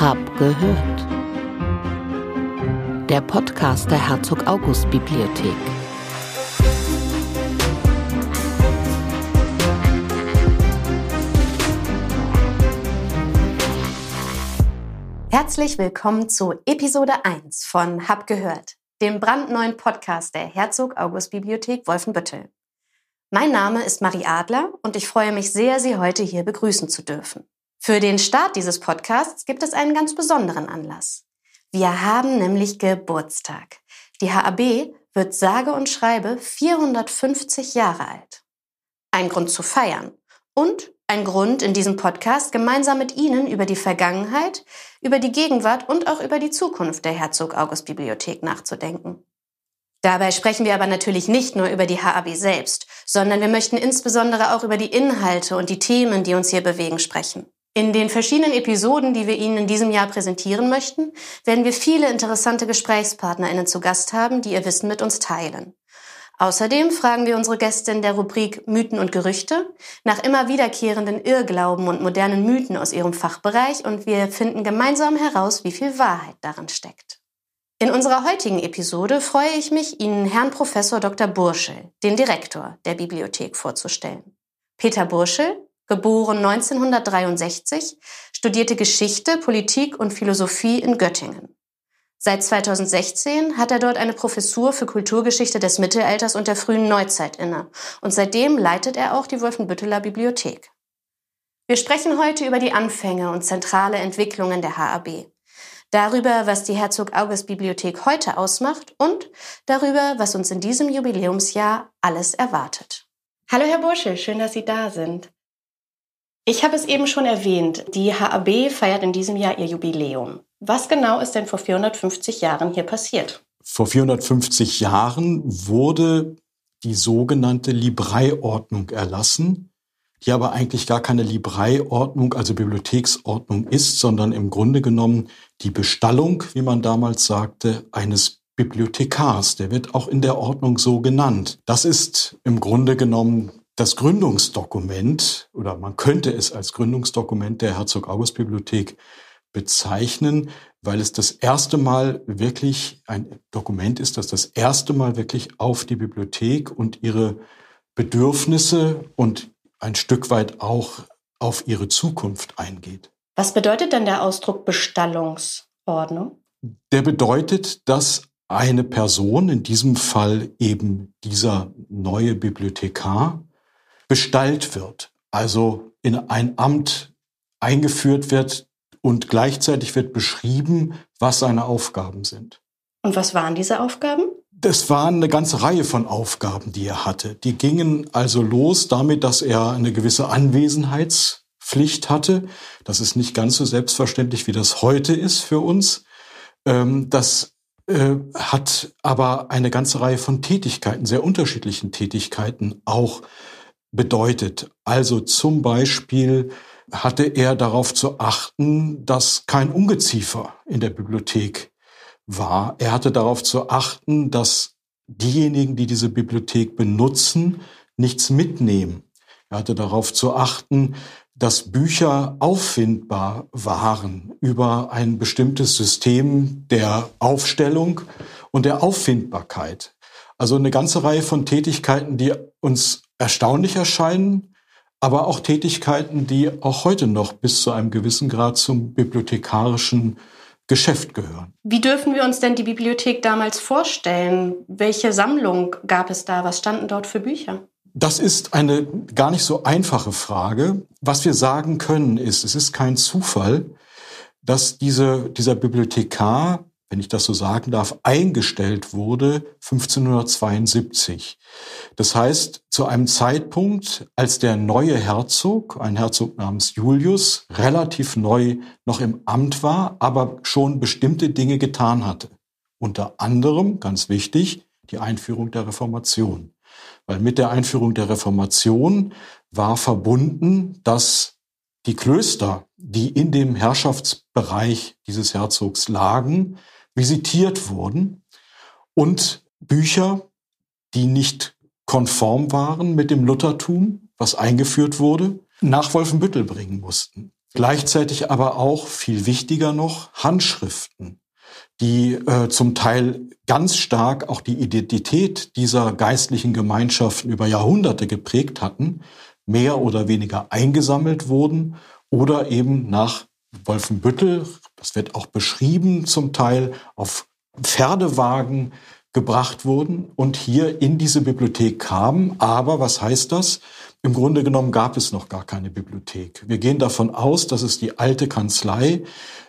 Hab gehört. Der Podcast der Herzog August Bibliothek. Herzlich willkommen zu Episode 1 von Hab gehört, dem brandneuen Podcast der Herzog August Bibliothek Wolfenbüttel. Mein Name ist Marie Adler und ich freue mich sehr, Sie heute hier begrüßen zu dürfen. Für den Start dieses Podcasts gibt es einen ganz besonderen Anlass. Wir haben nämlich Geburtstag. Die HAB wird sage und schreibe 450 Jahre alt. Ein Grund zu feiern und ein Grund, in diesem Podcast gemeinsam mit Ihnen über die Vergangenheit, über die Gegenwart und auch über die Zukunft der Herzog August Bibliothek nachzudenken. Dabei sprechen wir aber natürlich nicht nur über die HAB selbst, sondern wir möchten insbesondere auch über die Inhalte und die Themen, die uns hier bewegen, sprechen. In den verschiedenen Episoden, die wir Ihnen in diesem Jahr präsentieren möchten, werden wir viele interessante GesprächspartnerInnen zu Gast haben, die ihr Wissen mit uns teilen. Außerdem fragen wir unsere Gäste in der Rubrik Mythen und Gerüchte nach immer wiederkehrenden Irrglauben und modernen Mythen aus ihrem Fachbereich und wir finden gemeinsam heraus, wie viel Wahrheit darin steckt. In unserer heutigen Episode freue ich mich, Ihnen Herrn Professor Dr. Burschel, den Direktor der Bibliothek, vorzustellen. Peter Burschel, geboren 1963, studierte Geschichte, Politik und Philosophie in Göttingen. Seit 2016 hat er dort eine Professur für Kulturgeschichte des Mittelalters und der frühen Neuzeit inne und seitdem leitet er auch die Wolfenbütteler Bibliothek. Wir sprechen heute über die Anfänge und zentrale Entwicklungen der HAB, darüber, was die Herzog August Bibliothek heute ausmacht und darüber, was uns in diesem Jubiläumsjahr alles erwartet. Hallo Herr Bursche, schön, dass Sie da sind. Ich habe es eben schon erwähnt, die HAB feiert in diesem Jahr ihr Jubiläum. Was genau ist denn vor 450 Jahren hier passiert? Vor 450 Jahren wurde die sogenannte Libreiordnung erlassen, die aber eigentlich gar keine Libreiordnung, also Bibliotheksordnung ist, sondern im Grunde genommen die Bestallung, wie man damals sagte, eines Bibliothekars. Der wird auch in der Ordnung so genannt. Das ist im Grunde genommen das Gründungsdokument oder man könnte es als Gründungsdokument der Herzog August Bibliothek bezeichnen, weil es das erste Mal wirklich ein Dokument ist, das das erste Mal wirklich auf die Bibliothek und ihre Bedürfnisse und ein Stück weit auch auf ihre Zukunft eingeht. Was bedeutet denn der Ausdruck Bestallungsordnung? Der bedeutet, dass eine Person, in diesem Fall eben dieser neue Bibliothekar, bestallt wird, also in ein Amt eingeführt wird und gleichzeitig wird beschrieben, was seine Aufgaben sind. Und was waren diese Aufgaben? Das waren eine ganze Reihe von Aufgaben, die er hatte. Die gingen also los damit, dass er eine gewisse Anwesenheitspflicht hatte. Das ist nicht ganz so selbstverständlich, wie das heute ist für uns. Ähm, das äh, hat aber eine ganze Reihe von Tätigkeiten, sehr unterschiedlichen Tätigkeiten auch bedeutet. Also zum Beispiel hatte er darauf zu achten, dass kein Ungeziefer in der Bibliothek war. Er hatte darauf zu achten, dass diejenigen, die diese Bibliothek benutzen, nichts mitnehmen. Er hatte darauf zu achten, dass Bücher auffindbar waren über ein bestimmtes System der Aufstellung und der Auffindbarkeit. Also eine ganze Reihe von Tätigkeiten, die uns erstaunlich erscheinen, aber auch Tätigkeiten, die auch heute noch bis zu einem gewissen Grad zum bibliothekarischen Geschäft gehören. Wie dürfen wir uns denn die Bibliothek damals vorstellen? Welche Sammlung gab es da? Was standen dort für Bücher? Das ist eine gar nicht so einfache Frage. Was wir sagen können ist, es ist kein Zufall, dass diese, dieser Bibliothekar wenn ich das so sagen darf, eingestellt wurde 1572. Das heißt, zu einem Zeitpunkt, als der neue Herzog, ein Herzog namens Julius, relativ neu noch im Amt war, aber schon bestimmte Dinge getan hatte. Unter anderem, ganz wichtig, die Einführung der Reformation. Weil mit der Einführung der Reformation war verbunden, dass die Klöster, die in dem Herrschaftsbereich dieses Herzogs lagen, visitiert wurden und Bücher, die nicht konform waren mit dem Luthertum, was eingeführt wurde, nach Wolfenbüttel bringen mussten. Gleichzeitig aber auch, viel wichtiger noch, Handschriften, die äh, zum Teil ganz stark auch die Identität dieser geistlichen Gemeinschaften über Jahrhunderte geprägt hatten, mehr oder weniger eingesammelt wurden oder eben nach Wolfenbüttel, das wird auch beschrieben zum Teil, auf Pferdewagen gebracht wurden und hier in diese Bibliothek kamen. Aber was heißt das? Im Grunde genommen gab es noch gar keine Bibliothek. Wir gehen davon aus, dass es die alte Kanzlei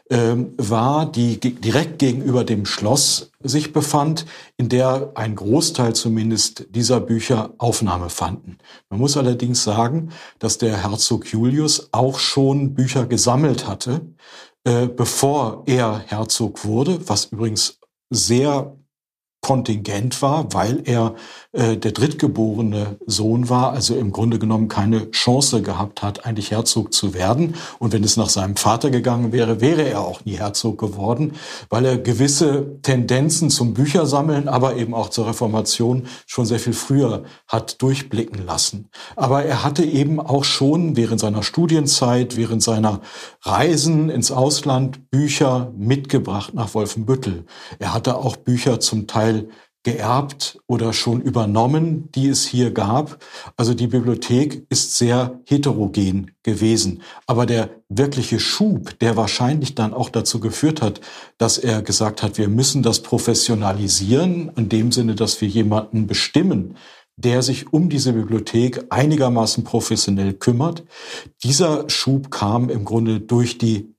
ähm, war, die direkt gegenüber dem Schloss sich befand, in der ein Großteil zumindest dieser Bücher Aufnahme fanden. Man muss allerdings sagen, dass der Herzog Julius auch schon Bücher gesammelt hatte, äh, bevor er Herzog wurde, was übrigens sehr Kontingent war, weil er äh, der drittgeborene Sohn war, also im Grunde genommen keine Chance gehabt hat, eigentlich Herzog zu werden. Und wenn es nach seinem Vater gegangen wäre, wäre er auch nie Herzog geworden, weil er gewisse Tendenzen zum Büchersammeln, aber eben auch zur Reformation schon sehr viel früher hat durchblicken lassen. Aber er hatte eben auch schon während seiner Studienzeit, während seiner Reisen ins Ausland Bücher mitgebracht nach Wolfenbüttel. Er hatte auch Bücher zum Teil Teil geerbt oder schon übernommen, die es hier gab. Also die Bibliothek ist sehr heterogen gewesen. Aber der wirkliche Schub, der wahrscheinlich dann auch dazu geführt hat, dass er gesagt hat, wir müssen das professionalisieren, in dem Sinne, dass wir jemanden bestimmen, der sich um diese Bibliothek einigermaßen professionell kümmert. Dieser Schub kam im Grunde durch die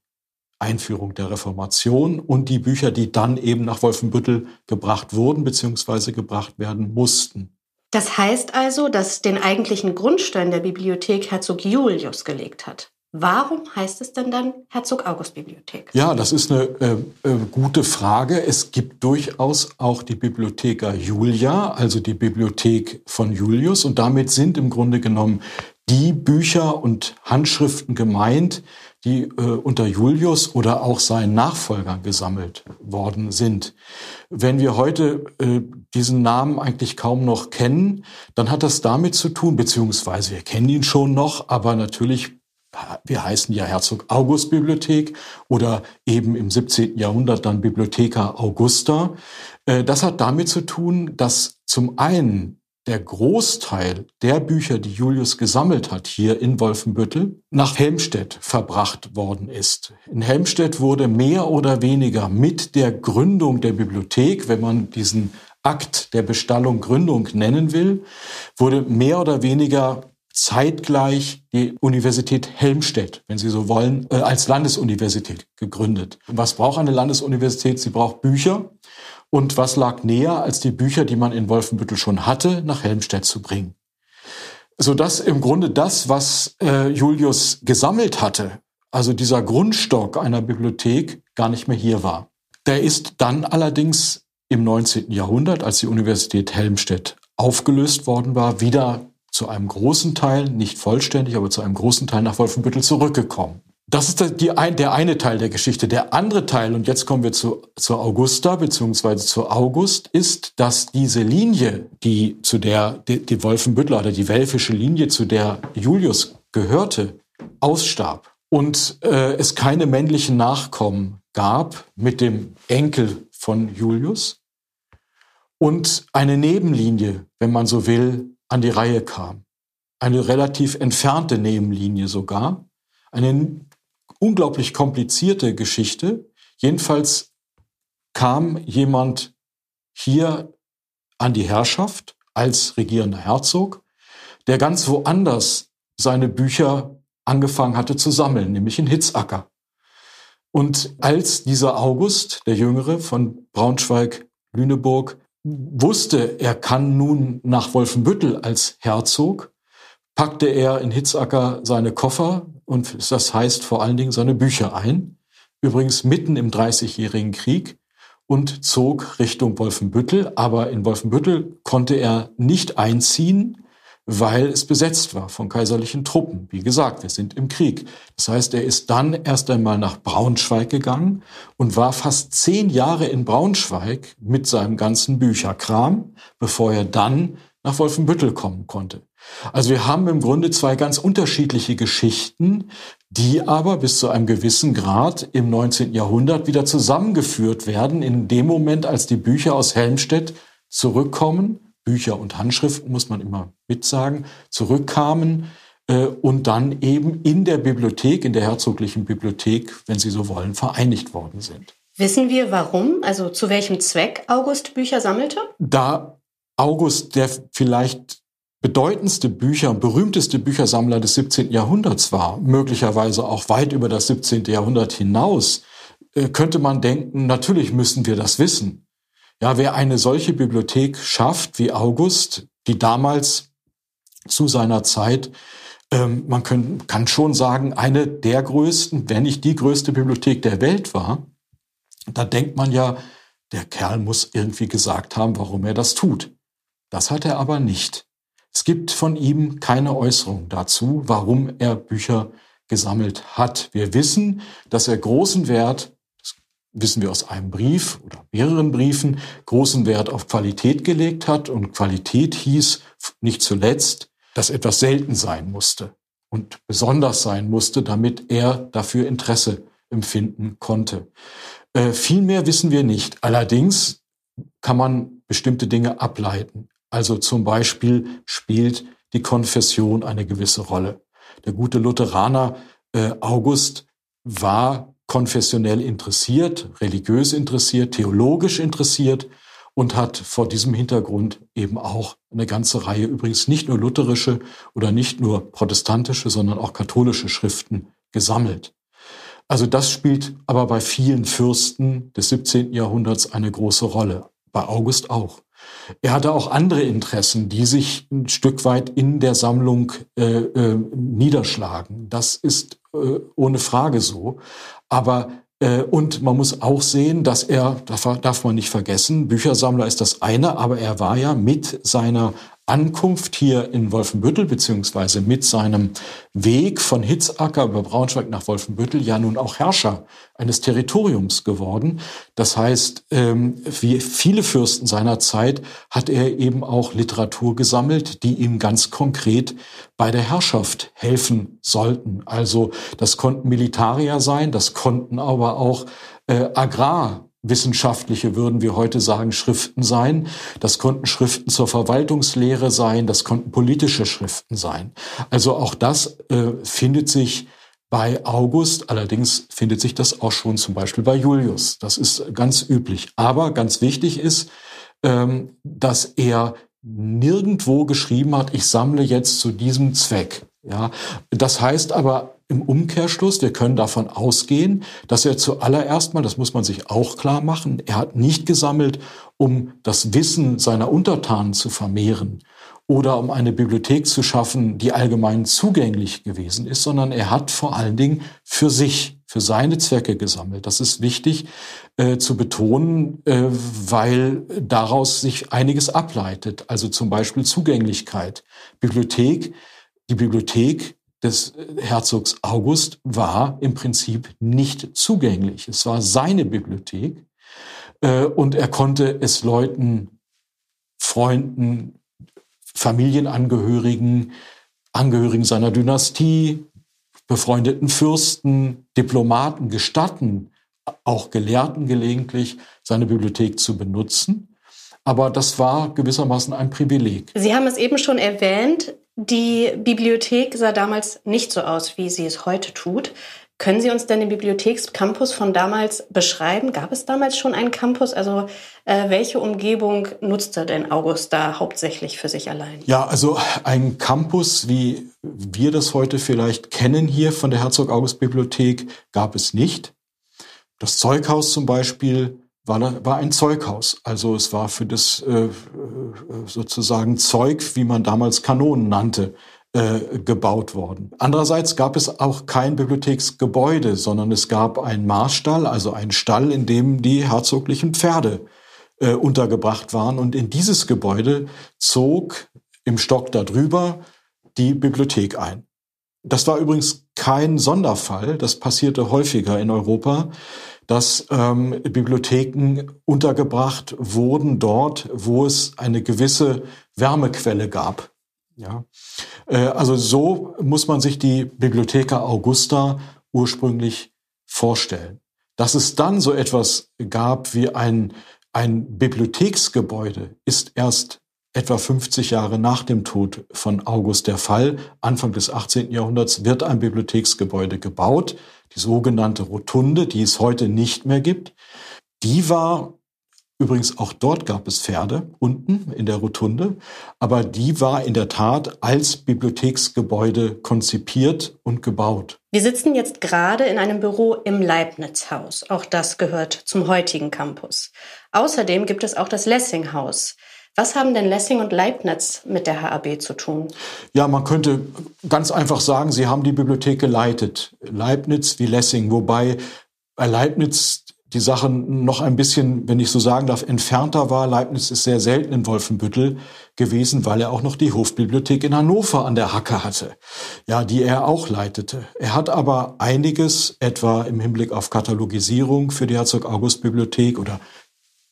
Einführung der Reformation und die Bücher, die dann eben nach Wolfenbüttel gebracht wurden bzw. gebracht werden mussten. Das heißt also, dass den eigentlichen Grundstein der Bibliothek Herzog Julius gelegt hat. Warum heißt es denn dann Herzog August Bibliothek? Ja, das ist eine äh, äh, gute Frage. Es gibt durchaus auch die Bibliotheca Julia, also die Bibliothek von Julius. Und damit sind im Grunde genommen die Bücher und Handschriften gemeint, die äh, unter Julius oder auch seinen Nachfolgern gesammelt worden sind. Wenn wir heute äh, diesen Namen eigentlich kaum noch kennen, dann hat das damit zu tun, beziehungsweise wir kennen ihn schon noch, aber natürlich wir heißen ja Herzog August Bibliothek oder eben im 17. Jahrhundert dann Bibliotheca Augusta. Äh, das hat damit zu tun, dass zum einen der Großteil der Bücher, die Julius gesammelt hat hier in Wolfenbüttel, nach Helmstedt verbracht worden ist. In Helmstedt wurde mehr oder weniger mit der Gründung der Bibliothek, wenn man diesen Akt der Bestallung Gründung nennen will, wurde mehr oder weniger zeitgleich die Universität Helmstedt, wenn Sie so wollen, äh, als Landesuniversität gegründet. Was braucht eine Landesuniversität? Sie braucht Bücher. Und was lag näher, als die Bücher, die man in Wolfenbüttel schon hatte, nach Helmstedt zu bringen? Sodass im Grunde das, was äh, Julius gesammelt hatte, also dieser Grundstock einer Bibliothek, gar nicht mehr hier war. Der ist dann allerdings im 19. Jahrhundert, als die Universität Helmstedt aufgelöst worden war, wieder zu einem großen Teil, nicht vollständig, aber zu einem großen Teil nach Wolfenbüttel zurückgekommen. Das ist die, ein, der eine Teil der Geschichte. Der andere Teil, und jetzt kommen wir zu, zu Augusta beziehungsweise zu August, ist, dass diese Linie, die zu der die, die Wolfenbüttler oder die welfische Linie, zu der Julius gehörte, ausstarb und äh, es keine männlichen Nachkommen gab mit dem Enkel von Julius und eine Nebenlinie, wenn man so will, an die Reihe kam. Eine relativ entfernte Nebenlinie sogar. Eine unglaublich komplizierte Geschichte. Jedenfalls kam jemand hier an die Herrschaft als regierender Herzog, der ganz woanders seine Bücher angefangen hatte zu sammeln, nämlich in Hitzacker. Und als dieser August, der Jüngere von Braunschweig-Lüneburg, wusste, er kann nun nach Wolfenbüttel als Herzog, packte er in Hitzacker seine Koffer und das heißt vor allen Dingen seine Bücher ein, übrigens mitten im Dreißigjährigen Krieg und zog Richtung Wolfenbüttel. Aber in Wolfenbüttel konnte er nicht einziehen, weil es besetzt war von kaiserlichen Truppen. Wie gesagt, wir sind im Krieg. Das heißt, er ist dann erst einmal nach Braunschweig gegangen und war fast zehn Jahre in Braunschweig mit seinem ganzen Bücherkram, bevor er dann nach Wolfenbüttel kommen konnte. Also wir haben im Grunde zwei ganz unterschiedliche Geschichten, die aber bis zu einem gewissen Grad im 19. Jahrhundert wieder zusammengeführt werden, in dem Moment, als die Bücher aus Helmstedt zurückkommen, Bücher und Handschriften muss man immer mitsagen, zurückkamen äh, und dann eben in der Bibliothek, in der herzoglichen Bibliothek, wenn Sie so wollen, vereinigt worden sind. Wissen wir warum, also zu welchem Zweck August Bücher sammelte? Da August der vielleicht bedeutendste Bücher berühmteste Büchersammler des 17. Jahrhunderts war, möglicherweise auch weit über das 17. Jahrhundert hinaus, äh, könnte man denken, natürlich müssen wir das wissen. Ja, wer eine solche Bibliothek schafft wie August, die damals zu seiner Zeit, ähm, man können, kann schon sagen, eine der größten, wenn nicht die größte Bibliothek der Welt war, da denkt man ja, der Kerl muss irgendwie gesagt haben, warum er das tut. Das hat er aber nicht. Es gibt von ihm keine Äußerung dazu, warum er Bücher gesammelt hat. Wir wissen, dass er großen Wert, wissen wir aus einem Brief oder mehreren Briefen, großen Wert auf Qualität gelegt hat. Und Qualität hieß nicht zuletzt, dass etwas selten sein musste und besonders sein musste, damit er dafür Interesse empfinden konnte. Äh, viel mehr wissen wir nicht. Allerdings kann man bestimmte Dinge ableiten. Also zum Beispiel spielt die Konfession eine gewisse Rolle. Der gute Lutheraner äh, August war konfessionell interessiert, religiös interessiert, theologisch interessiert und hat vor diesem Hintergrund eben auch eine ganze Reihe übrigens nicht nur lutherische oder nicht nur protestantische, sondern auch katholische Schriften gesammelt. Also das spielt aber bei vielen Fürsten des 17. Jahrhunderts eine große Rolle, bei August auch. Er hatte auch andere Interessen, die sich ein Stück weit in der Sammlung äh, äh, niederschlagen. Das ist äh, ohne Frage so. Aber äh, und man muss auch sehen, dass er, das darf man nicht vergessen, Büchersammler ist das eine, aber er war ja mit seiner Ankunft hier in Wolfenbüttel, beziehungsweise mit seinem Weg von Hitzacker über Braunschweig nach Wolfenbüttel ja nun auch Herrscher eines Territoriums geworden. Das heißt, ähm, wie viele Fürsten seiner Zeit hat er eben auch Literatur gesammelt, die ihm ganz konkret bei der Herrschaft helfen sollten. Also das konnten Militarier sein, das konnten aber auch äh, Agrar wissenschaftliche, würden wir heute sagen, Schriften sein. Das konnten Schriften zur Verwaltungslehre sein, das konnten politische Schriften sein. Also auch das äh, findet sich bei August, allerdings findet sich das auch schon zum Beispiel bei Julius. Das ist ganz üblich. Aber ganz wichtig ist, ähm, dass er nirgendwo geschrieben hat, ich sammle jetzt zu diesem Zweck. Ja, das heißt aber im Umkehrschluss, wir können davon ausgehen, dass er zuallererst mal, das muss man sich auch klar machen, er hat nicht gesammelt, um das Wissen seiner Untertanen zu vermehren oder um eine Bibliothek zu schaffen, die allgemein zugänglich gewesen ist, sondern er hat vor allen Dingen für sich, für seine Zwecke gesammelt. Das ist wichtig äh, zu betonen, äh, weil daraus sich einiges ableitet. Also zum Beispiel Zugänglichkeit. Bibliothek, die Bibliothek des Herzogs August war im Prinzip nicht zugänglich. Es war seine Bibliothek äh, und er konnte es Leuten, Freunden, Familienangehörigen, Angehörigen seiner Dynastie, befreundeten Fürsten, Diplomaten gestatten, auch Gelehrten gelegentlich, seine Bibliothek zu benutzen. Aber das war gewissermaßen ein Privileg. Sie haben es eben schon erwähnt, die Bibliothek sah damals nicht so aus, wie sie es heute tut. Können Sie uns denn den Bibliothekscampus von damals beschreiben? Gab es damals schon einen Campus? Also äh, welche Umgebung nutzte denn August da hauptsächlich für sich allein? Ja, also ein Campus, wie wir das heute vielleicht kennen hier von der Herzog August Bibliothek, gab es nicht. Das Zeughaus zum Beispiel war, war ein Zeughaus. Also es war für das äh, äh, sozusagen Zeug, wie man damals Kanonen nannte, äh, gebaut worden. Andererseits gab es auch kein Bibliotheksgebäude, sondern es gab einen Marstall, also einen Stall, in dem die herzoglichen Pferde äh, untergebracht waren. Und in dieses Gebäude zog im Stock darüber die Bibliothek ein. Das war übrigens kein Sonderfall, das passierte häufiger in Europa dass ähm, Bibliotheken untergebracht wurden dort, wo es eine gewisse Wärmequelle gab. Ja, äh, also so muss man sich die Bibliotheca Augusta ursprünglich vorstellen. Dass es dann so etwas gab wie ein, ein Bibliotheksgebäude, ist erst etwa 50 Jahre nach dem Tod von August der Fall. Anfang des 18. Jahrhunderts wird ein Bibliotheksgebäude gebaut, die sogenannte Rotunde, die es heute nicht mehr gibt. Die war Übrigens, auch dort gab es Pferde unten in der Rotunde, aber die war in der Tat als Bibliotheksgebäude konzipiert und gebaut. Wir sitzen jetzt gerade in einem Büro im Leibniz-Haus. Auch das gehört zum heutigen Campus. Außerdem gibt es auch das Lessing-Haus. Was haben denn Lessing und Leibniz mit der HAB zu tun? Ja, man könnte ganz einfach sagen, sie haben die Bibliothek geleitet. Leibniz wie Lessing, wobei bei Leibniz die Sache noch ein bisschen, wenn ich so sagen darf, entfernter war. Leibniz ist sehr selten in Wolfenbüttel gewesen, weil er auch noch die Hofbibliothek in Hannover an der Hacke hatte, ja, die er auch leitete. Er hat aber einiges, etwa im Hinblick auf Katalogisierung für die Herzog August Bibliothek oder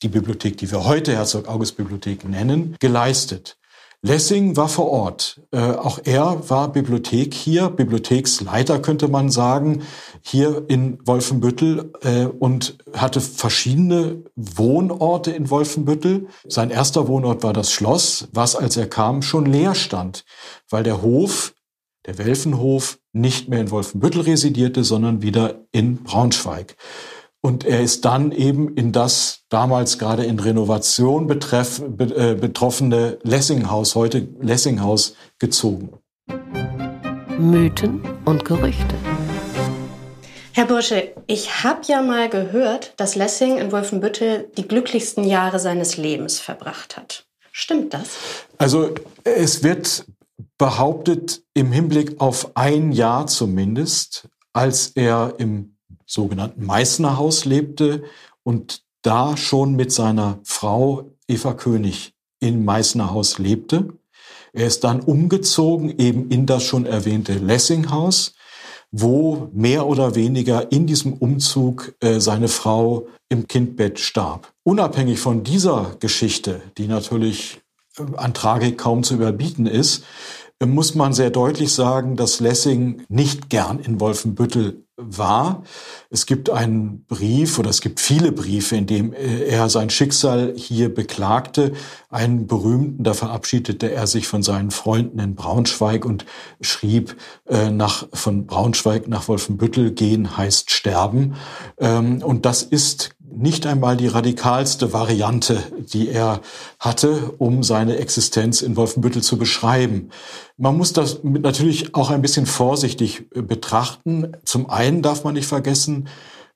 die Bibliothek, die wir heute Herzog August Bibliothek nennen, geleistet. Lessing war vor Ort. Äh, auch er war Bibliothek hier, Bibliotheksleiter könnte man sagen, hier in Wolfenbüttel äh, und hatte verschiedene Wohnorte in Wolfenbüttel. Sein erster Wohnort war das Schloss, was als er kam schon leer stand, weil der Hof, der Welfenhof, nicht mehr in Wolfenbüttel residierte, sondern wieder in Braunschweig. Und er ist dann eben in das damals gerade in Renovation betreff, äh, betroffene Lessinghaus, heute Lessinghaus, gezogen. Mythen und Gerüchte. Herr Bursche, ich habe ja mal gehört, dass Lessing in Wolfenbüttel die glücklichsten Jahre seines Lebens verbracht hat. Stimmt das? Also es wird behauptet, im Hinblick auf ein Jahr zumindest, als er im sogenannten Meißner Haus lebte und da schon mit seiner Frau Eva König in Meißner Haus lebte. Er ist dann umgezogen eben in das schon erwähnte Lessinghaus, wo mehr oder weniger in diesem Umzug äh, seine Frau im Kindbett starb. Unabhängig von dieser Geschichte, die natürlich äh, an Tragik kaum zu überbieten ist, muss man sehr deutlich sagen, dass Lessing nicht gern in Wolfenbüttel war. Es gibt einen Brief oder es gibt viele Briefe, in dem äh, er sein Schicksal hier beklagte. Einen berühmten, da verabschiedete er sich von seinen Freunden in Braunschweig und schrieb, äh, nach, von Braunschweig nach Wolfenbüttel gehen heißt sterben. Ähm, und das ist nicht einmal die radikalste Variante, die er hatte, um seine Existenz in Wolfenbüttel zu beschreiben. Man muss das natürlich auch ein bisschen vorsichtig äh, betrachten. Zum einen darf man nicht vergessen,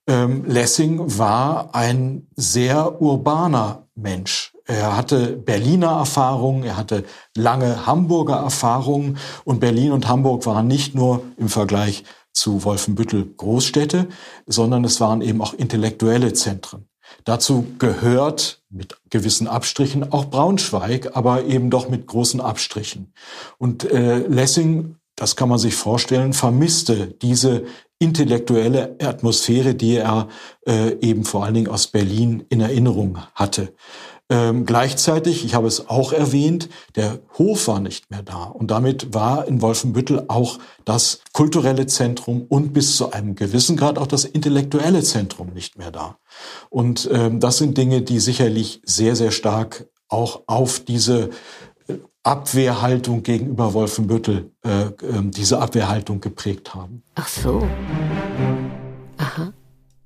ähm, Lessing war ein sehr urbaner Mensch. Er hatte Berliner Erfahrungen, er hatte lange Hamburger Erfahrungen und Berlin und Hamburg waren nicht nur im Vergleich zu Wolfenbüttel Großstädte, sondern es waren eben auch intellektuelle Zentren. Dazu gehört mit gewissen Abstrichen auch Braunschweig, aber eben doch mit großen Abstrichen. Und äh, Lessing, das kann man sich vorstellen, vermisste diese intellektuelle Atmosphäre, die er äh, eben vor allen Dingen aus Berlin in Erinnerung hatte. Ähm, gleichzeitig, ich habe es auch erwähnt, der Hof war nicht mehr da. Und damit war in Wolfenbüttel auch das kulturelle Zentrum und bis zu einem gewissen Grad auch das intellektuelle Zentrum nicht mehr da. Und ähm, das sind Dinge, die sicherlich sehr, sehr stark auch auf diese äh, Abwehrhaltung gegenüber Wolfenbüttel, äh, äh, diese Abwehrhaltung geprägt haben. Ach so. Aha.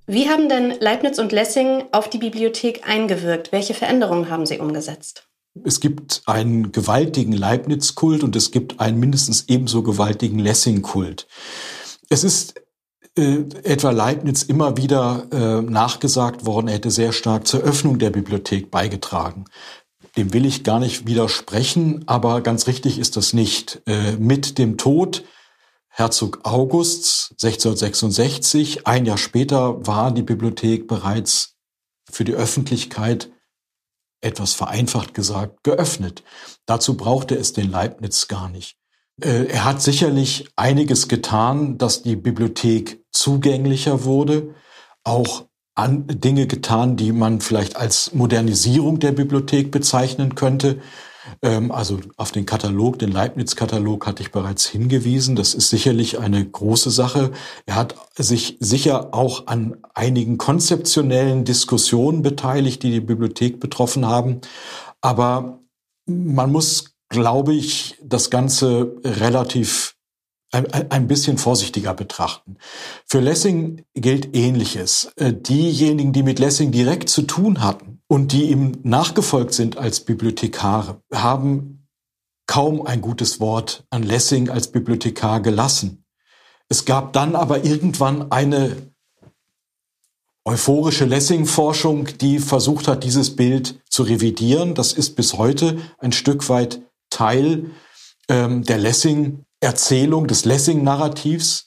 Wie haben denn Leibniz und Lessing auf die Bibliothek eingewirkt? Welche Veränderungen haben sie umgesetzt? Es gibt einen gewaltigen Leibniz-Kult und es gibt einen mindestens ebenso gewaltigen Lessing-Kult. Es ist äh, etwa Leibniz immer wieder äh, nachgesagt worden, er hätte sehr stark zur Öffnung der Bibliothek beigetragen. Dem will ich gar nicht widersprechen, aber ganz richtig ist das nicht. Äh, mit dem Tod Herzog Augusts 1666. Ein Jahr später war die Bibliothek bereits für die Öffentlichkeit etwas vereinfacht gesagt geöffnet. Dazu brauchte es den Leibniz gar nicht. Äh, er hat sicherlich einiges getan, dass die Bibliothek zugänglicher wurde, auch an Dinge getan, die man vielleicht als Modernisierung der Bibliothek bezeichnen könnte. Ähm, also auf den Katalog, den Leibniz-Katalog hatte ich bereits hingewiesen. Das ist sicherlich eine große Sache. Er hat sich sicher auch an einigen konzeptionellen Diskussionen beteiligt, die die Bibliothek betroffen haben. Aber man muss, glaube ich, das Ganze relativ ein, bisschen vorsichtiger betrachten. Für Lessing gilt Ähnliches. Äh, diejenigen, die mit Lessing direkt zu tun hatten und die ihm nachgefolgt sind als Bibliothekare, haben kaum ein gutes Wort an Lessing als Bibliothekar gelassen. Es gab dann aber irgendwann eine euphorische Lessing-Forschung, die versucht hat, dieses Bild zu revidieren. Das ist bis heute ein Stück weit Teil ähm, der Lessing Erzählung des Lessing-Narrativs.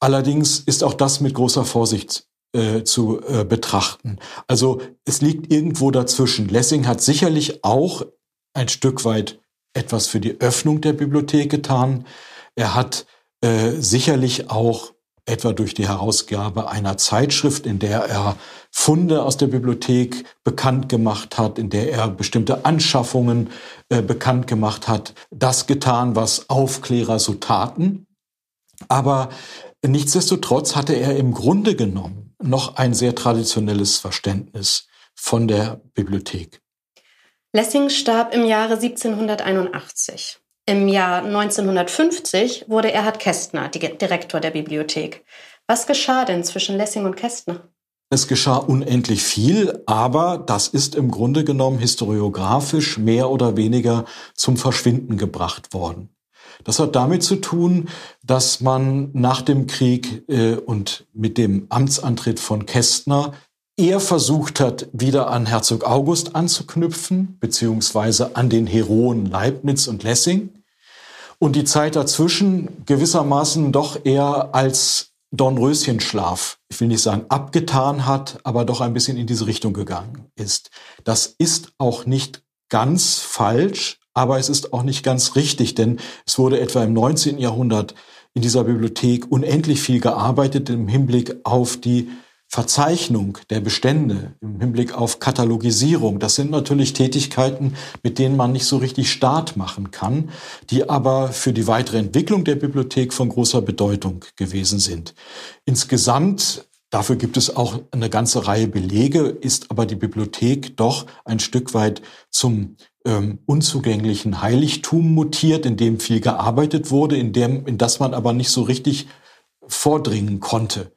Allerdings ist auch das mit großer Vorsicht äh, zu äh, betrachten. Also es liegt irgendwo dazwischen. Lessing hat sicherlich auch ein Stück weit etwas für die Öffnung der Bibliothek getan. Er hat äh, sicherlich auch etwa durch die Herausgabe einer Zeitschrift, in der er Funde aus der Bibliothek bekannt gemacht hat, in der er bestimmte Anschaffungen äh, bekannt gemacht hat, das getan, was Aufklärer so taten. Aber nichtsdestotrotz hatte er im Grunde genommen noch ein sehr traditionelles Verständnis von der Bibliothek. Lessing starb im Jahre 1781. Im Jahr 1950 wurde Erhard Kästner Direktor der Bibliothek. Was geschah denn zwischen Lessing und Kästner? Es geschah unendlich viel, aber das ist im Grunde genommen historiografisch mehr oder weniger zum Verschwinden gebracht worden. Das hat damit zu tun, dass man nach dem Krieg äh, und mit dem Amtsantritt von Kästner eher versucht hat, wieder an Herzog August anzuknüpfen, beziehungsweise an den Heroen Leibniz und Lessing. Und die Zeit dazwischen gewissermaßen doch eher als Dornröschenschlaf, ich will nicht sagen abgetan hat, aber doch ein bisschen in diese Richtung gegangen ist. Das ist auch nicht ganz falsch, aber es ist auch nicht ganz richtig, denn es wurde etwa im 19. Jahrhundert in dieser Bibliothek unendlich viel gearbeitet im Hinblick auf die Verzeichnung der Bestände im Hinblick auf Katalogisierung, das sind natürlich Tätigkeiten, mit denen man nicht so richtig Start machen kann, die aber für die weitere Entwicklung der Bibliothek von großer Bedeutung gewesen sind. Insgesamt Dafür gibt es auch eine ganze Reihe Belege, ist aber die Bibliothek doch ein Stück weit zum ähm, unzugänglichen Heiligtum mutiert, in dem viel gearbeitet wurde, in dem, in das man aber nicht so richtig vordringen konnte.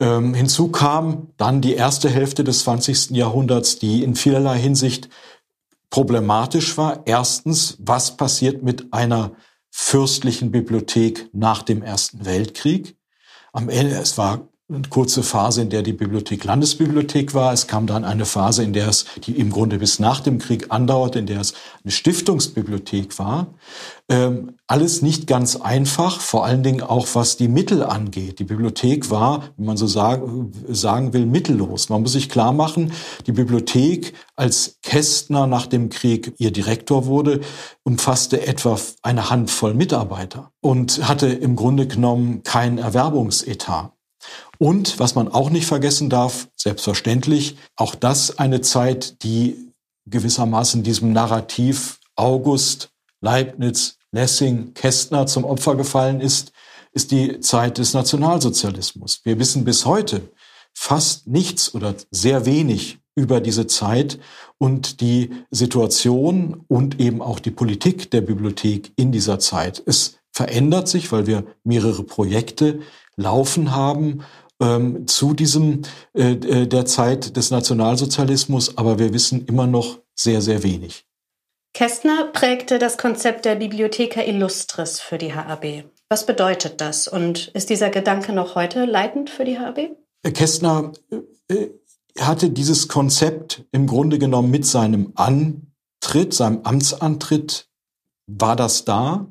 Ähm, hinzu kam dann die erste Hälfte des 20. Jahrhunderts, die in vielerlei Hinsicht problematisch war. Erstens, was passiert mit einer fürstlichen Bibliothek nach dem Ersten Weltkrieg? Am Ende, es war eine kurze Phase, in der die Bibliothek Landesbibliothek war. Es kam dann eine Phase, in der es, die im Grunde bis nach dem Krieg andauerte, in der es eine Stiftungsbibliothek war. Ähm, alles nicht ganz einfach, vor allen Dingen auch was die Mittel angeht. Die Bibliothek war, wenn man so sagen, sagen will, mittellos. Man muss sich klar machen, die Bibliothek, als Kästner nach dem Krieg ihr Direktor wurde, umfasste etwa eine Handvoll Mitarbeiter und hatte im Grunde genommen keinen Erwerbungsetat. Und was man auch nicht vergessen darf, selbstverständlich, auch das eine Zeit, die gewissermaßen diesem Narrativ August, Leibniz, Lessing, Kästner zum Opfer gefallen ist, ist die Zeit des Nationalsozialismus. Wir wissen bis heute fast nichts oder sehr wenig über diese Zeit und die Situation und eben auch die Politik der Bibliothek in dieser Zeit. Es verändert sich, weil wir mehrere Projekte laufen haben ähm, zu diesem äh, äh, der Zeit des Nationalsozialismus, aber wir wissen immer noch sehr, sehr wenig. Kästner prägte das Konzept der Bibliotheca Illustris für die HAB. Was bedeutet das und ist dieser Gedanke noch heute leitend für die HAB? Äh, Kästner äh, hatte dieses Konzept im Grunde genommen mit seinem Antritt, seinem Amtsantritt, war das da.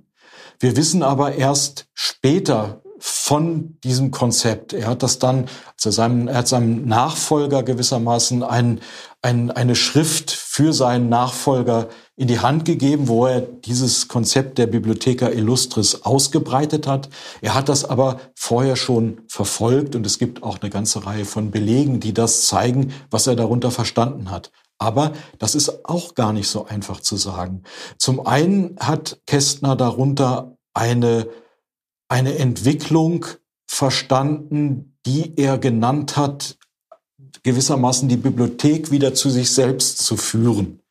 Wir wissen aber erst später, von diesem Konzept. Er hat das dann, also seinem, er hat seinem Nachfolger gewissermaßen ein, ein, eine Schrift für seinen Nachfolger in die Hand gegeben, wo er dieses Konzept der Bibliotheca Illustris ausgebreitet hat. Er hat das aber vorher schon verfolgt und es gibt auch eine ganze Reihe von Belegen, die das zeigen, was er darunter verstanden hat. Aber das ist auch gar nicht so einfach zu sagen. Zum einen hat Kästner darunter eine, eine Entwicklung verstanden, die er genannt hat, gewissermaßen die Bibliothek wieder zu sich selbst zu führen.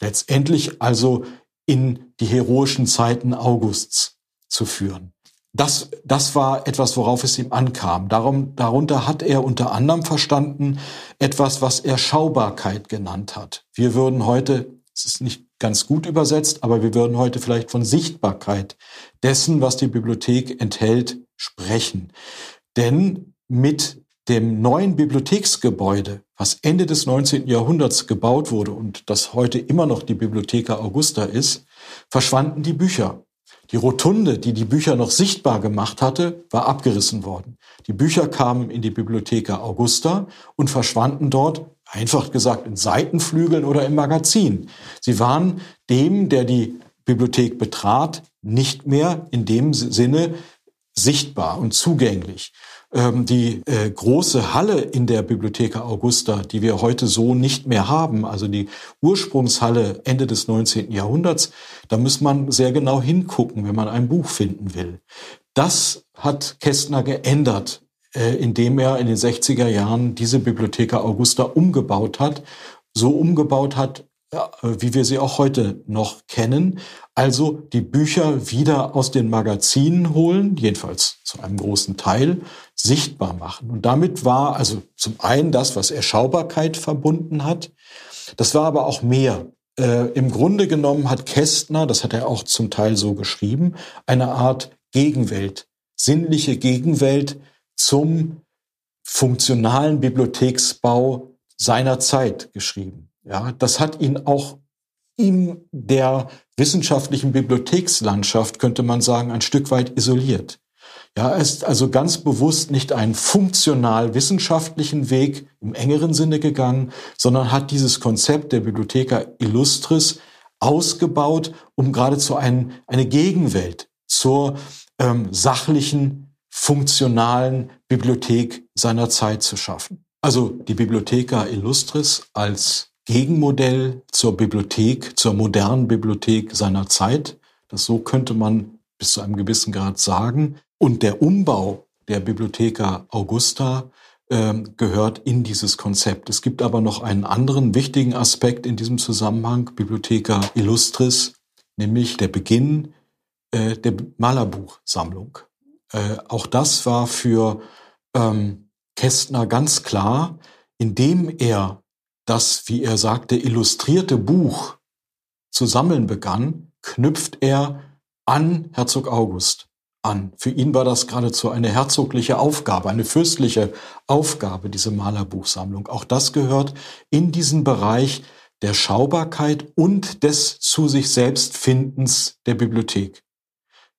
Letztendlich also in die heroischen Zeiten Augusts zu führen. Das, das war etwas, worauf es ihm ankam. Darum, darunter hat er unter anderem verstanden etwas, was er Schaubarkeit genannt hat. Wir würden heute, es ist nicht ganz gut übersetzt, aber wir würden heute vielleicht von Sichtbarkeit dessen, was die Bibliothek enthält, sprechen. Denn mit dem neuen Bibliotheksgebäude, was Ende des 19. Jahrhunderts gebaut wurde und das heute immer noch die Bibliotheca Augusta ist, verschwanden die Bücher. Die Rotunde, die die Bücher noch sichtbar gemacht hatte, war abgerissen worden. Die Bücher kamen in die Bibliotheka Augusta und verschwanden dort, einfach gesagt, in Seitenflügeln oder im Magazin. Sie waren dem, der die Bibliothek betrat, nicht mehr in dem Sinne sichtbar und zugänglich ähm, die äh, große Halle in der Bibliotheca Augusta, die wir heute so nicht mehr haben, also die Ursprungshalle Ende des 19. Jahrhunderts, da muss man sehr genau hingucken, wenn man ein Buch finden will. Das hat Kästner geändert, indem er in den 60er Jahren diese Bibliotheca Augusta umgebaut hat, so umgebaut hat, wie wir sie auch heute noch kennen. Also die Bücher wieder aus den Magazinen holen, jedenfalls zu einem großen Teil, sichtbar machen. Und damit war also zum einen das, was Erschaubarkeit verbunden hat. Das war aber auch mehr. Äh, Im Grunde genommen hat Kästner, das hat er auch zum Teil so geschrieben, eine Art Gegenwelt, sinnliche Gegenwelt zum funktionalen Bibliotheksbau seiner Zeit geschrieben. Ja, das hat ihn auch in der wissenschaftlichen Bibliothekslandschaft, könnte man sagen, ein Stück weit isoliert. Ja, er ist also ganz bewusst nicht einen funktional wissenschaftlichen Weg im engeren Sinne gegangen, sondern hat dieses Konzept der Bibliotheca Illustris ausgebaut, um geradezu ein, eine Gegenwelt zur ähm, sachlichen, funktionalen Bibliothek seiner Zeit zu schaffen. Also die Bibliotheca Illustris als Gegenmodell zur Bibliothek, zur modernen Bibliothek seiner Zeit. Das so könnte man bis zu einem gewissen Grad sagen. Und der Umbau der Bibliotheca Augusta äh, gehört in dieses Konzept. Es gibt aber noch einen anderen wichtigen Aspekt in diesem Zusammenhang, Bibliotheca Illustris, nämlich der Beginn äh, der Malerbuchsammlung. Äh, auch das war für ähm, Kästner ganz klar, indem er das, wie er sagte, illustrierte Buch zu sammeln begann, knüpft er an Herzog August an. Für ihn war das geradezu eine herzogliche Aufgabe, eine fürstliche Aufgabe, diese Malerbuchsammlung. Auch das gehört in diesen Bereich der Schaubarkeit und des zu sich selbst Findens der Bibliothek.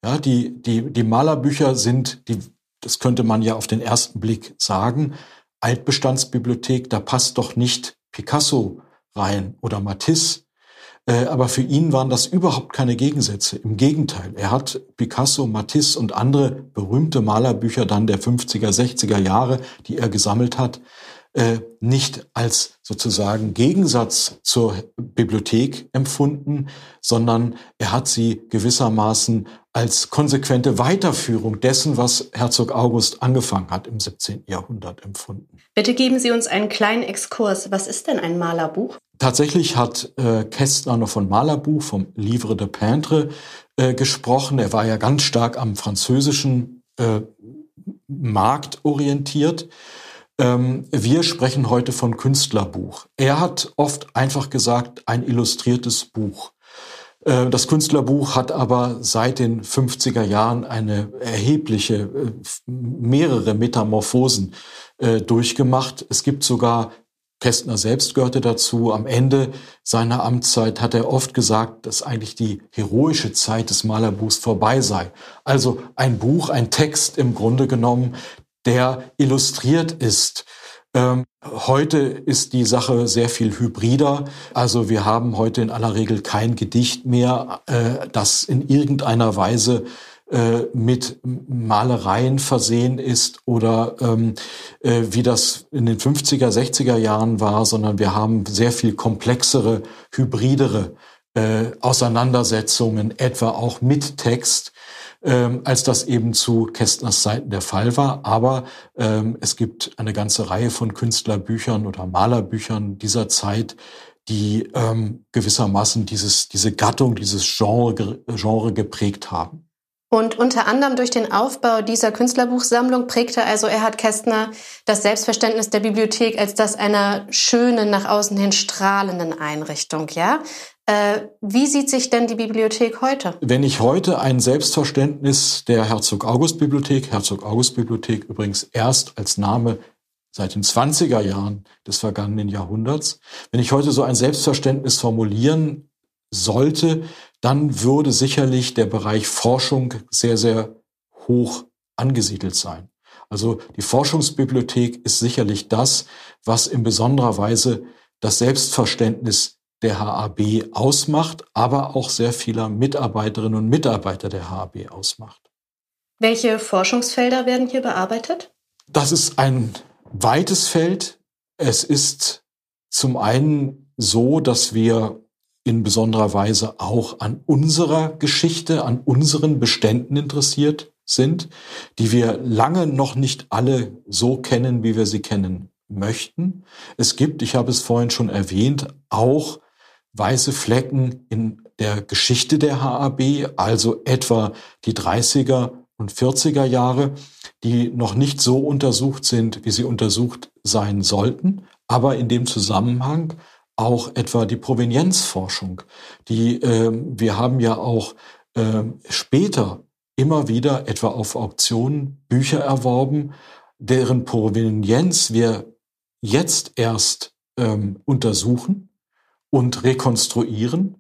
Ja, die, die, die Malerbücher sind, die, das könnte man ja auf den ersten Blick sagen, Altbestandsbibliothek, da passt doch nicht Picasso rein oder Matisse. Äh, aber für ihn waren das überhaupt keine Gegensätze. Im Gegenteil, er hat Picasso, Matisse und andere berühmte Malerbücher dann der 50er, 60er Jahre, die er gesammelt hat, äh, nicht als sozusagen Gegensatz zur Bibliothek empfunden, sondern er hat sie gewissermaßen als konsequente Weiterführung dessen, was Herzog August angefangen hat im 17. Jahrhundert empfunden. Bitte geben Sie uns einen kleinen Exkurs. Was ist denn ein Malerbuch? Tatsächlich hat äh, Kästner noch von Malerbuch, vom Livre de Peintre äh, gesprochen. Er war ja ganz stark am französischen äh, Markt orientiert. Ähm, wir sprechen heute von Künstlerbuch. Er hat oft einfach gesagt, ein illustriertes Buch. Äh, das Künstlerbuch hat aber seit den 50er Jahren eine erhebliche, äh, mehrere Metamorphosen äh, durchgemacht. Es gibt sogar, Kästner selbst gehörte dazu, am Ende seiner Amtszeit hat er oft gesagt, dass eigentlich die heroische Zeit des Malerbuchs vorbei sei. Also ein Buch, ein Text im Grunde genommen, der illustriert ist. Ähm, heute ist die Sache sehr viel hybrider. Also wir haben heute in aller Regel kein Gedicht mehr, äh, das in irgendeiner Weise äh, mit Malereien versehen ist oder ähm, äh, wie das in den 50er, 60er Jahren war, sondern wir haben sehr viel komplexere, hybridere äh, Auseinandersetzungen, etwa auch mit Text, ähm, als das eben zu Kästners Zeiten der Fall war. Aber ähm, es gibt eine ganze Reihe von Künstlerbüchern oder Malerbüchern dieser Zeit, die ähm, gewissermaßen dieses, diese Gattung, dieses Genre, Genre geprägt haben. Und unter anderem durch den Aufbau dieser Künstlerbuchsammlung prägte also Erhard Kästner das Selbstverständnis der Bibliothek als das einer schönen, nach außen hin strahlenden Einrichtung, ja? Äh, wie sieht sich denn die Bibliothek heute? Wenn ich heute ein Selbstverständnis der Herzog August Bibliothek, Herzog August Bibliothek übrigens erst als Name seit den 20er Jahren des vergangenen Jahrhunderts, wenn ich heute so ein Selbstverständnis formulieren sollte, dann würde sicherlich der Bereich Forschung sehr, sehr hoch angesiedelt sein. Also die Forschungsbibliothek ist sicherlich das, was in besonderer Weise das Selbstverständnis der HAB ausmacht, aber auch sehr vieler Mitarbeiterinnen und Mitarbeiter der HAB ausmacht. Welche Forschungsfelder werden hier bearbeitet? Das ist ein weites Feld. Es ist zum einen so, dass wir in besonderer Weise auch an unserer Geschichte, an unseren Beständen interessiert sind, die wir lange noch nicht alle so kennen, wie wir sie kennen möchten. Es gibt, ich habe es vorhin schon erwähnt, auch weiße Flecken in der Geschichte der HAB, also etwa die 30er und 40er Jahre, die noch nicht so untersucht sind, wie sie untersucht sein sollten, aber in dem Zusammenhang auch etwa die Provenienzforschung. Die, äh, wir haben ja auch äh, später immer wieder etwa auf Auktionen Bücher erworben, deren Provenienz wir jetzt erst ähm, untersuchen und rekonstruieren.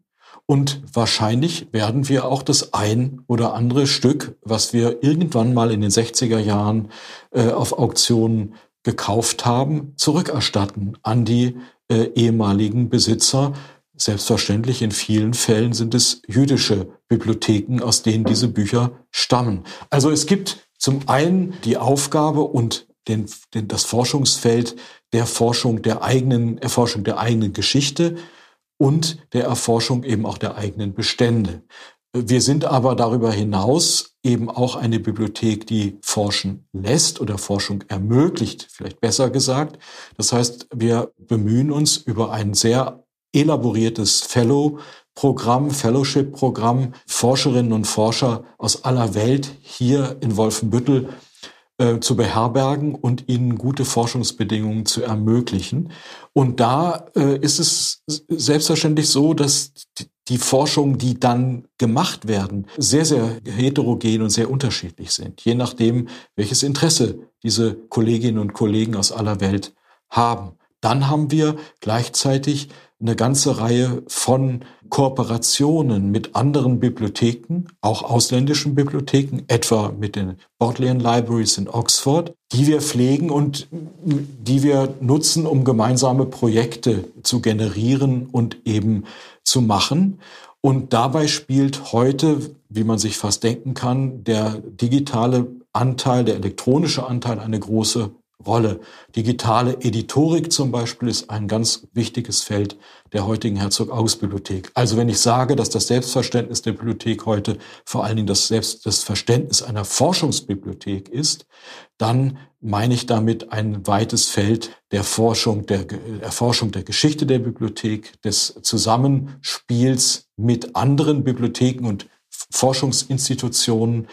Und wahrscheinlich werden wir auch das ein oder andere Stück, was wir irgendwann mal in den 60er Jahren äh, auf Auktionen gekauft haben, zurückerstatten an die äh, ehemaligen Besitzer. Selbstverständlich in vielen Fällen sind es jüdische Bibliotheken, aus denen diese Bücher stammen. Also es gibt zum einen die Aufgabe und den, den, das Forschungsfeld der Forschung der eigenen Erforschung der eigenen Geschichte und der Erforschung eben auch der eigenen Bestände. Wir sind aber darüber hinaus eben auch eine Bibliothek, die forschen lässt oder Forschung ermöglicht, vielleicht besser gesagt. Das heißt, wir bemühen uns über ein sehr elaboriertes Fellow-Programm, Fellowship-Programm, Forscherinnen und Forscher aus aller Welt hier in Wolfenbüttel zu beherbergen und ihnen gute Forschungsbedingungen zu ermöglichen. Und da äh, ist es selbstverständlich so, dass die Forschungen, die dann gemacht werden, sehr, sehr heterogen und sehr unterschiedlich sind, je nachdem, welches Interesse diese Kolleginnen und Kollegen aus aller Welt haben. Dann haben wir gleichzeitig eine ganze Reihe von Kooperationen mit anderen Bibliotheken, auch ausländischen Bibliotheken, etwa mit den Bodleian Libraries in Oxford, die wir pflegen und die wir nutzen, um gemeinsame Projekte zu generieren und eben zu machen. Und dabei spielt heute, wie man sich fast denken kann, der digitale Anteil, der elektronische Anteil eine große Rolle. Digitale Editorik zum Beispiel ist ein ganz wichtiges Feld der heutigen Herzog-August-Bibliothek. Also wenn ich sage, dass das Selbstverständnis der Bibliothek heute vor allen Dingen das, Selbst, das Verständnis einer Forschungsbibliothek ist, dann meine ich damit ein weites Feld der Forschung, der Erforschung der Geschichte der Bibliothek, des Zusammenspiels mit anderen Bibliotheken und Forschungsinstitutionen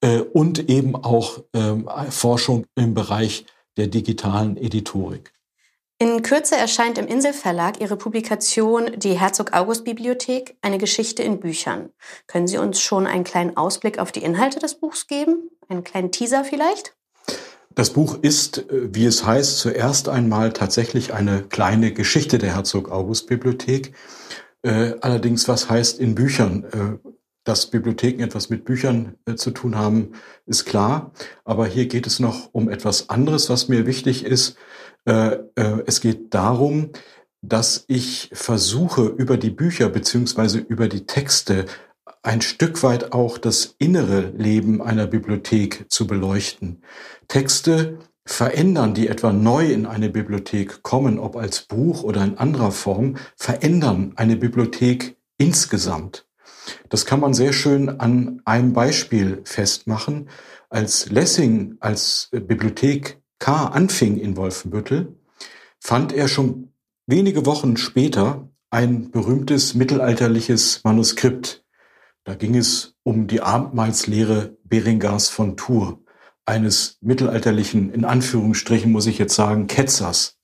äh, und eben auch ähm, Forschung im Bereich der digitalen Editorik. In Kürze erscheint im Inselverlag Ihre Publikation Die Herzog August Bibliothek, eine Geschichte in Büchern. Können Sie uns schon einen kleinen Ausblick auf die Inhalte des Buchs geben? Einen kleinen Teaser vielleicht? Das Buch ist, äh, wie es heißt, zuerst einmal tatsächlich eine kleine Geschichte der Herzog August Bibliothek. Äh, allerdings, was heißt in Büchern? Dass Bibliotheken etwas mit Büchern äh, zu tun haben, ist klar. Aber hier geht es noch um etwas anderes, was mir wichtig ist. Äh, äh, es geht darum, dass ich versuche, über die Bücher beziehungsweise über die Texte ein Stück weit auch das innere Leben einer Bibliothek zu beleuchten. Texte verändern, die etwa neu in eine Bibliothek kommen, ob als Buch oder in anderer Form, verändern eine Bibliothek insgesamt. Das kann man sehr schön an einem Beispiel festmachen. Als Lessing als Bibliothek K anfing in Wolfenbüttel, fand er schon wenige Wochen später ein berühmtes mittelalterliches Manuskript. Da ging es um die Abendmahlslehre Berengars von Tours, eines mittelalterlichen, in Anführungsstrichen muss ich jetzt sagen, Ketzers.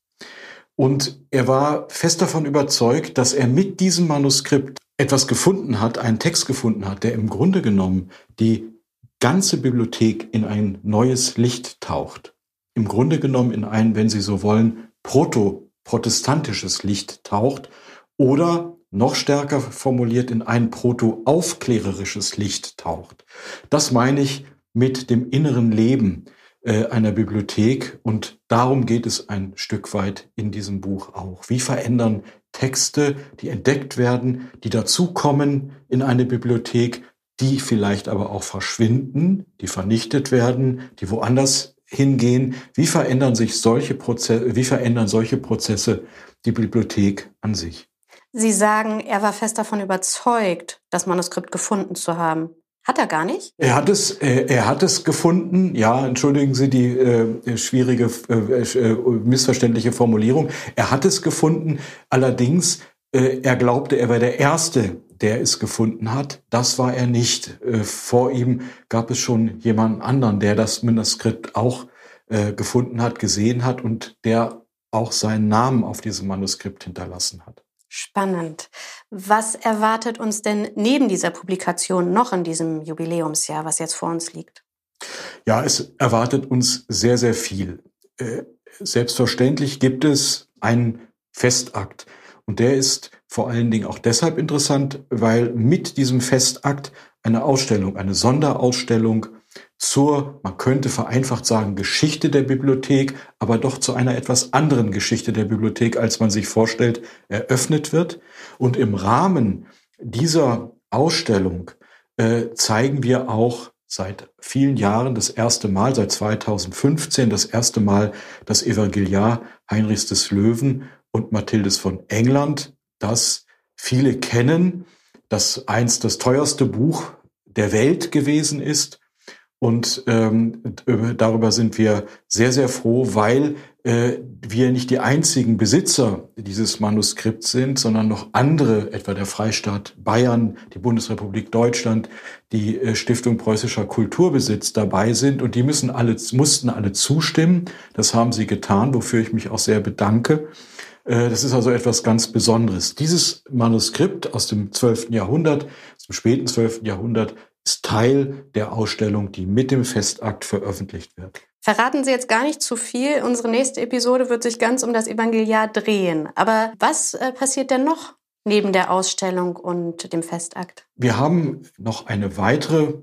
Und er war fest davon überzeugt, dass er mit diesem Manuskript etwas gefunden hat, einen Text gefunden hat, der im Grunde genommen die ganze Bibliothek in ein neues Licht taucht. Im Grunde genommen in ein, wenn Sie so wollen, proto-protestantisches Licht taucht oder noch stärker formuliert in ein proto-aufklärerisches Licht taucht. Das meine ich mit dem inneren Leben äh, einer Bibliothek und darum geht es ein Stück weit in diesem Buch auch. Wie verändern Texte, die entdeckt werden, die dazukommen in eine Bibliothek, die vielleicht aber auch verschwinden, die vernichtet werden, die woanders hingehen. Wie verändern sich solche Prozesse, wie verändern solche Prozesse die Bibliothek an sich? Sie sagen, er war fest davon überzeugt, das Manuskript gefunden zu haben. Hat er gar nicht? Er hat es, äh, er hat es gefunden. Ja, entschuldigen Sie die äh, schwierige, äh, äh, missverständliche Formulierung. Er hat es gefunden. Allerdings, äh, er glaubte, er wäre der Erste, der es gefunden hat. Das war er nicht. Äh, vor ihm gab es schon jemanden anderen, der das Manuskript auch äh, gefunden hat, gesehen hat und der auch seinen Namen auf diesem Manuskript hinterlassen hat. Spannend. Was erwartet uns denn neben dieser Publikation noch in diesem Jubiläumsjahr, was jetzt vor uns liegt? Ja, es erwartet uns sehr, sehr viel. Äh, selbstverständlich gibt es einen Festakt. Und der ist vor allen Dingen auch deshalb interessant, weil mit diesem Festakt eine Ausstellung, eine Sonderausstellung zur, man könnte vereinfacht sagen, Geschichte der Bibliothek, aber doch zu einer etwas anderen Geschichte der Bibliothek, als man sich vorstellt, eröffnet wird. Und im Rahmen dieser Ausstellung äh, zeigen wir auch seit vielen Jahren das erste Mal, seit 2015 das erste Mal das Evangeliar Heinrichs des Löwen und Mathildes von England, das viele kennen, das einst das teuerste Buch der Welt gewesen ist und ähm, darüber sind wir sehr, sehr froh, weil äh, wir nicht die einzigen Besitzer dieses Manuskripts sind, sondern noch andere, etwa der Freistaat Bayern, die Bundesrepublik Deutschland, die äh, Stiftung Preußischer Kulturbesitz dabei sind. Und die müssen alle, mussten alle zustimmen. Das haben sie getan, wofür ich mich auch sehr bedanke. Äh, das ist also etwas ganz Besonderes. Dieses Manuskript aus dem 12. Jahrhundert, aus dem späten 12. Jahrhundert, ist Teil der Ausstellung, die mit dem Festakt veröffentlicht wird. Verraten Sie jetzt gar nicht zu viel. Unsere nächste Episode wird sich ganz um das Evangeliar drehen. Aber was äh, passiert denn noch neben der Ausstellung und dem Festakt? Wir haben noch eine weitere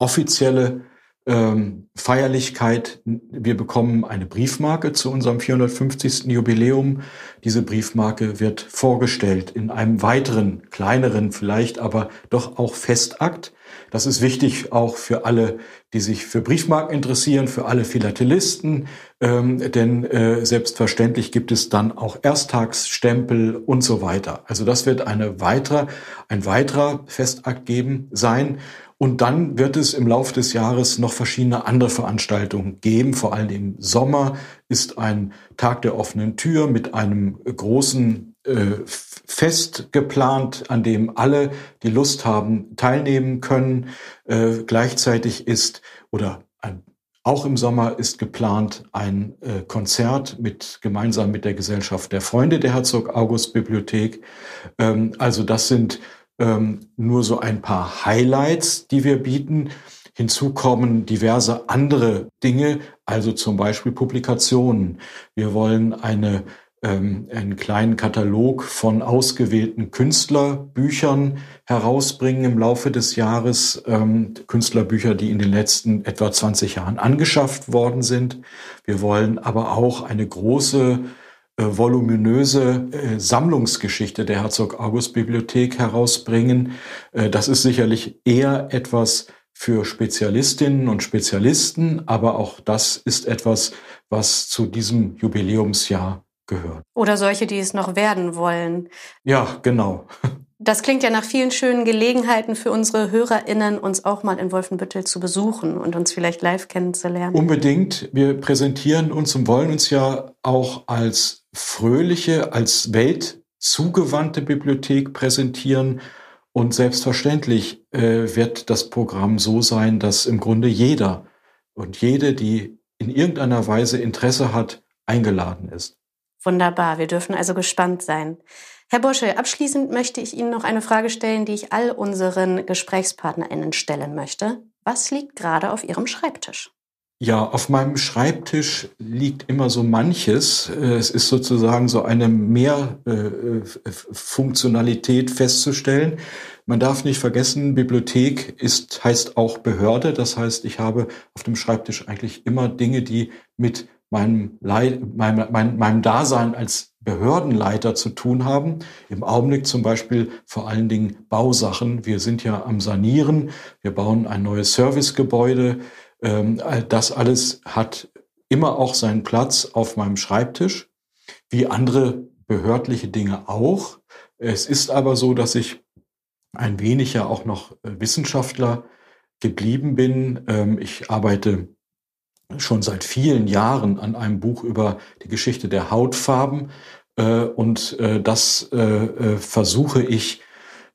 offizielle ähm, Feierlichkeit. Wir bekommen eine Briefmarke zu unserem 450. Jubiläum. Diese Briefmarke wird vorgestellt in einem weiteren, kleineren vielleicht, aber doch auch Festakt. Das ist wichtig auch für alle, die sich für Briefmarken interessieren, für alle Philatelisten, ähm, denn äh, selbstverständlich gibt es dann auch Ersttagsstempel und so weiter. Also das wird eine weitere, ein weiterer Festakt geben sein. Und dann wird es im Laufe des Jahres noch verschiedene andere Veranstaltungen geben. Vor allem im Sommer ist ein Tag der offenen Tür mit einem großen äh, Fest geplant, an dem alle, die Lust haben, teilnehmen können. Äh, gleichzeitig ist oder ein, auch im Sommer ist geplant ein äh, Konzert mit gemeinsam mit der Gesellschaft der Freunde der Herzog August Bibliothek. Ähm, also das sind ähm, nur so ein paar Highlights, die wir bieten. Hinzu kommen diverse andere Dinge, also zum Beispiel Publikationen. Wir wollen eine, ähm, einen kleinen Katalog von ausgewählten Künstlerbüchern herausbringen im Laufe des Jahres. Ähm, Künstlerbücher, die in den letzten etwa 20 Jahren angeschafft worden sind. Wir wollen aber auch eine große voluminöse äh, Sammlungsgeschichte der Herzog August Bibliothek herausbringen. Äh, das ist sicherlich eher etwas für Spezialistinnen und Spezialisten, aber auch das ist etwas, was zu diesem Jubiläumsjahr gehört. Oder solche, die es noch werden wollen. Ja, genau. Das klingt ja nach vielen schönen Gelegenheiten für unsere HörerInnen, uns auch mal in Wolfenbüttel zu besuchen und uns vielleicht live kennenzulernen. Unbedingt. Wir präsentieren uns und wollen uns ja auch als fröhliche, als weltzugewandte Bibliothek präsentieren. Und selbstverständlich äh, wird das Programm so sein, dass im Grunde jeder und jede, die in irgendeiner Weise Interesse hat, eingeladen ist. Wunderbar, wir dürfen also gespannt sein. Herr Bosche, abschließend möchte ich Ihnen noch eine Frage stellen, die ich all unseren GesprächspartnerInnen stellen möchte. Was liegt gerade auf Ihrem Schreibtisch? Ja, auf meinem Schreibtisch liegt immer so manches. Es ist sozusagen so eine Mehrfunktionalität festzustellen. Man darf nicht vergessen, Bibliothek ist, heißt auch Behörde. Das heißt, ich habe auf dem Schreibtisch eigentlich immer Dinge, die mit meinem, meinem, meinem, meinem Dasein als Behördenleiter zu tun haben. Im Augenblick zum Beispiel vor allen Dingen Bausachen. Wir sind ja am Sanieren. Wir bauen ein neues Servicegebäude. Ähm, das alles hat immer auch seinen Platz auf meinem Schreibtisch, wie andere behördliche Dinge auch. Es ist aber so, dass ich ein wenig ja auch noch Wissenschaftler geblieben bin. Ähm, ich arbeite schon seit vielen Jahren an einem Buch über die Geschichte der Hautfarben. Äh, und äh, das äh, versuche ich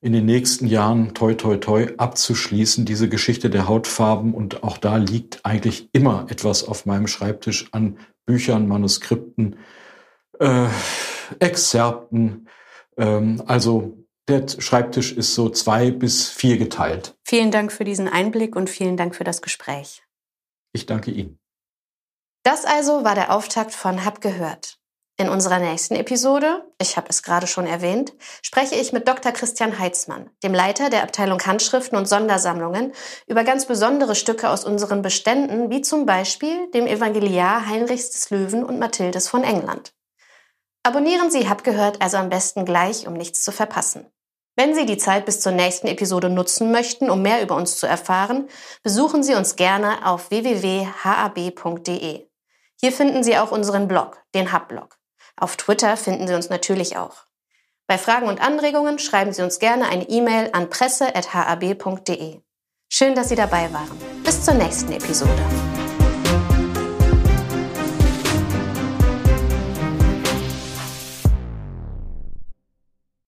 in den nächsten Jahren toi toi toi abzuschließen, diese Geschichte der Hautfarben. Und auch da liegt eigentlich immer etwas auf meinem Schreibtisch an Büchern, Manuskripten, äh, Exzerpten. Ähm, also der Schreibtisch ist so zwei bis vier geteilt. Vielen Dank für diesen Einblick und vielen Dank für das Gespräch. Ich danke Ihnen. Das also war der Auftakt von Hab gehört. In unserer nächsten Episode, ich habe es gerade schon erwähnt, spreche ich mit Dr. Christian Heitzmann, dem Leiter der Abteilung Handschriften und Sondersammlungen, über ganz besondere Stücke aus unseren Beständen, wie zum Beispiel dem Evangeliar Heinrichs des Löwen und Mathildes von England. Abonnieren Sie Hab gehört also am besten gleich, um nichts zu verpassen. Wenn Sie die Zeit bis zur nächsten Episode nutzen möchten, um mehr über uns zu erfahren, besuchen Sie uns gerne auf www.hab.de. Hier finden Sie auch unseren Blog, den Hub-Blog. Auf Twitter finden Sie uns natürlich auch. Bei Fragen und Anregungen schreiben Sie uns gerne eine E-Mail an presse.hab.de. Schön, dass Sie dabei waren. Bis zur nächsten Episode.